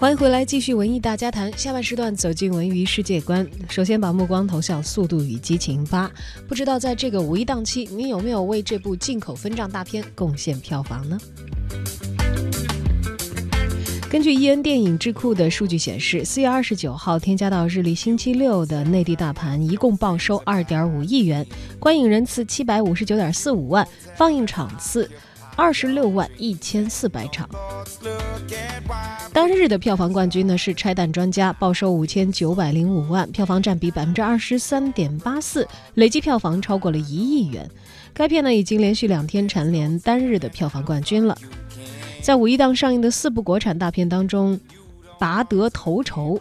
欢迎回来，继续文艺大家谈。下半时段走进文娱世界观。首先把目光投向《速度与激情八》，不知道在这个五一档期，你有没有为这部进口分账大片贡献票房呢？根据伊恩电影智库的数据显示，四月二十九号添加到日历星期六的内地大盘一共报收二点五亿元，观影人次七百五十九点四五万，放映场次二十六万一千四百场。当日的票房冠军呢是《拆弹专家》，报收五千九百零五万，票房占比百分之二十三点八四，累计票房超过了一亿元。该片呢已经连续两天蝉联单日的票房冠军了。在五一档上映的四部国产大片当中，拔得头筹，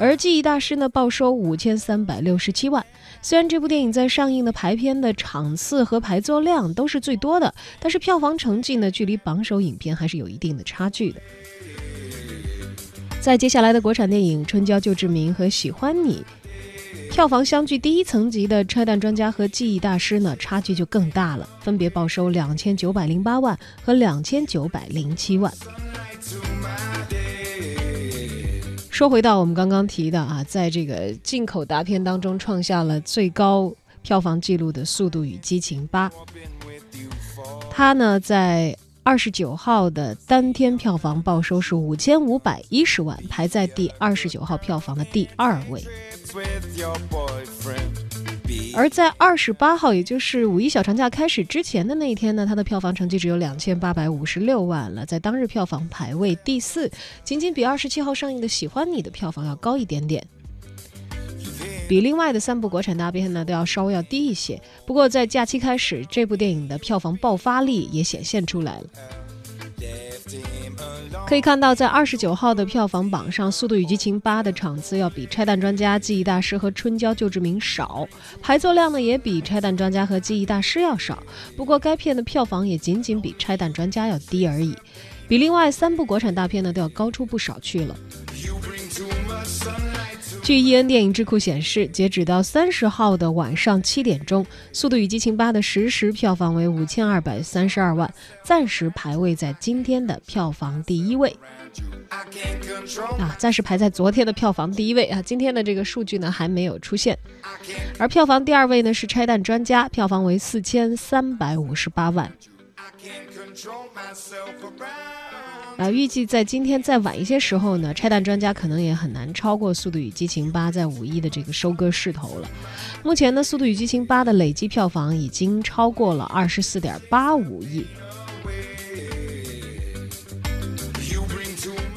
而《记忆大师》呢报收五千三百六十七万。虽然这部电影在上映的排片的场次和排座量都是最多的，但是票房成绩呢距离榜首影片还是有一定的差距的。在接下来的国产电影《春娇救志明》和《喜欢你》。票房相距第一层级的《拆弹专家》和《记忆大师》呢，差距就更大了，分别报收两千九百零八万和两千九百零七万。说回到我们刚刚提的啊，在这个进口大片当中创下了最高票房纪录的《速度与激情八》，它呢在二十九号的当天票房报收是五千五百一十万，排在第二十九号票房的第二位。而在二十八号，也就是五一小长假开始之前的那一天呢，它的票房成绩只有两千八百五十六万了，在当日票房排位第四，仅仅比二十七号上映的《喜欢你》的票房要高一点点，比另外的三部国产大片呢都要稍微要低一些。不过在假期开始，这部电影的票房爆发力也显现出来了。可以看到，在二十九号的票房榜上，《速度与激情八》的场次要比《拆弹专家》《记忆大师》和《春娇救志明》少，排座量呢也比《拆弹专家》和《记忆大师》要少。不过，该片的票房也仅仅比《拆弹专家》要低而已，比另外三部国产大片呢都要高出不少去了。据伊恩电影智库显示，截止到三十号的晚上七点钟，《速度与激情八》的实时票房为五千二百三十二万，暂时排位在今天的票房第一位。啊，暂时排在昨天的票房第一位啊，今天的这个数据呢还没有出现。而票房第二位呢是《拆弹专家》，票房为四千三百五十八万。啊，预计在今天再晚一些时候呢，拆弹专家可能也很难超过《速度与激情八》在五一的这个收割势头了。目前呢，《速度与激情八》的累计票房已经超过了二十四点八五亿。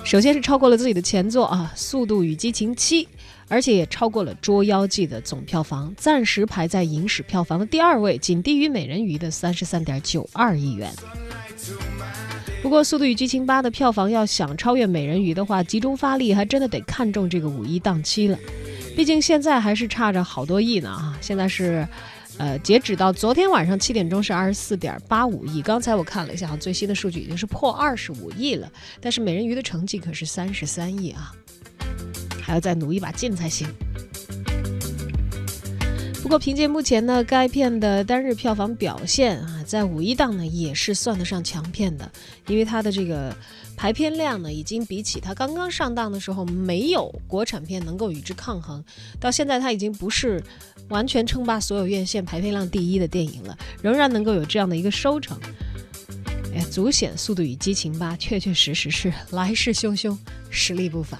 首先是超过了自己的前作啊，《速度与激情七》，而且也超过了《捉妖记》的总票房，暂时排在影史票房的第二位，仅低于《美人鱼》的三十三点九二亿元。不过，《速度与激情八》的票房要想超越《美人鱼》的话，集中发力还真的得看中这个五一档期了。毕竟现在还是差着好多亿呢啊！现在是，呃，截止到昨天晚上七点钟是二十四点八五亿。刚才我看了一下，最新的数据已经是破二十五亿了。但是《美人鱼》的成绩可是三十三亿啊，还要再努一把劲才行。不过，凭借目前呢该片的单日票房表现啊，在五一档呢也是算得上强片的，因为它的这个排片量呢，已经比起它刚刚上档的时候没有国产片能够与之抗衡。到现在，它已经不是完全称霸所有院线排片量第一的电影了，仍然能够有这样的一个收成，哎，足显《速度与激情八》确确实实是来势汹汹，实力不凡。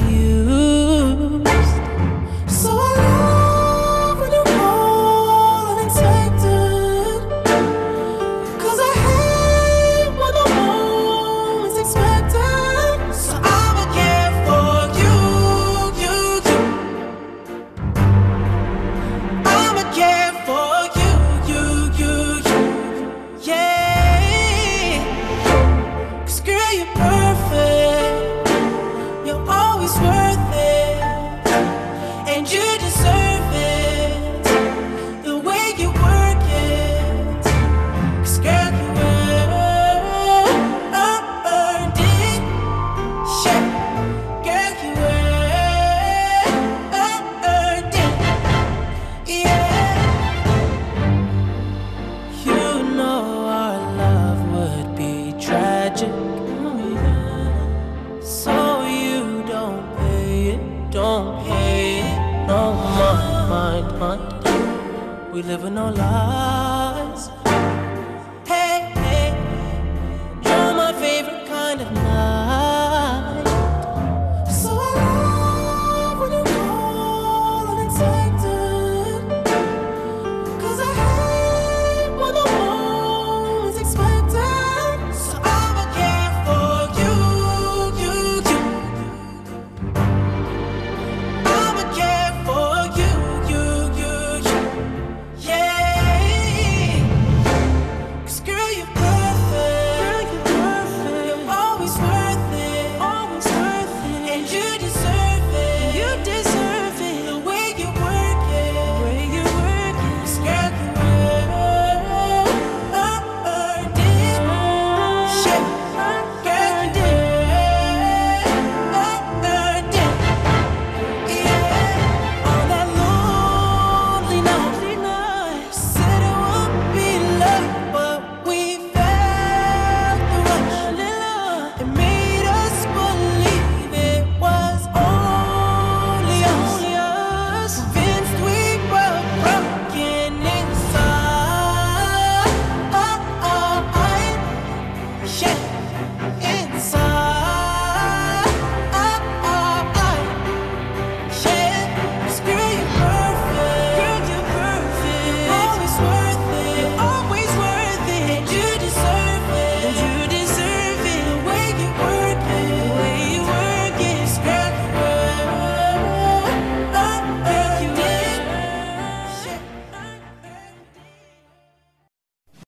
mind, mind. We living our lives.